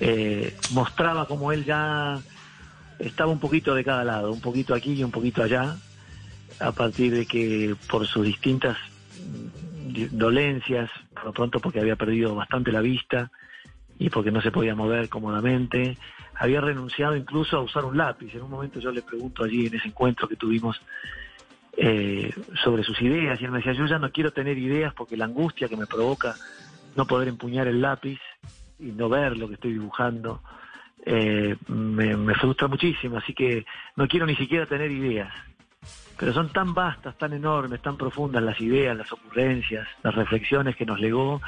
Eh, mostraba como él ya estaba un poquito de cada lado, un poquito aquí y un poquito allá, a partir de que por sus distintas mm, dolencias, por lo pronto porque había perdido bastante la vista y porque no se podía mover cómodamente, había renunciado incluso a usar un lápiz. En un momento yo le pregunto allí en ese encuentro que tuvimos eh, sobre sus ideas y él me decía, yo ya no quiero tener ideas porque la angustia que me provoca no poder empuñar el lápiz y no ver lo que estoy dibujando eh, me, frustra muchísimo, así que no quiero ni siquiera tener ideas. Pero son tan vastas, tan enormes, tan profundas las ideas, las ocurrencias, las reflexiones que nos legó,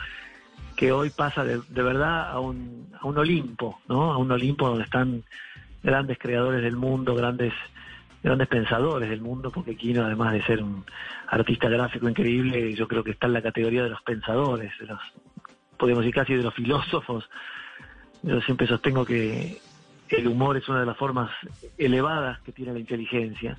que hoy pasa de, de verdad a un, a un Olimpo, ¿no? A un Olimpo donde están grandes creadores del mundo, grandes grandes pensadores del mundo, porque Kino, además de ser un artista gráfico increíble, yo creo que está en la categoría de los pensadores, de los, podemos decir casi de los filósofos. Yo siempre sostengo que el humor es una de las formas elevadas que tiene la inteligencia.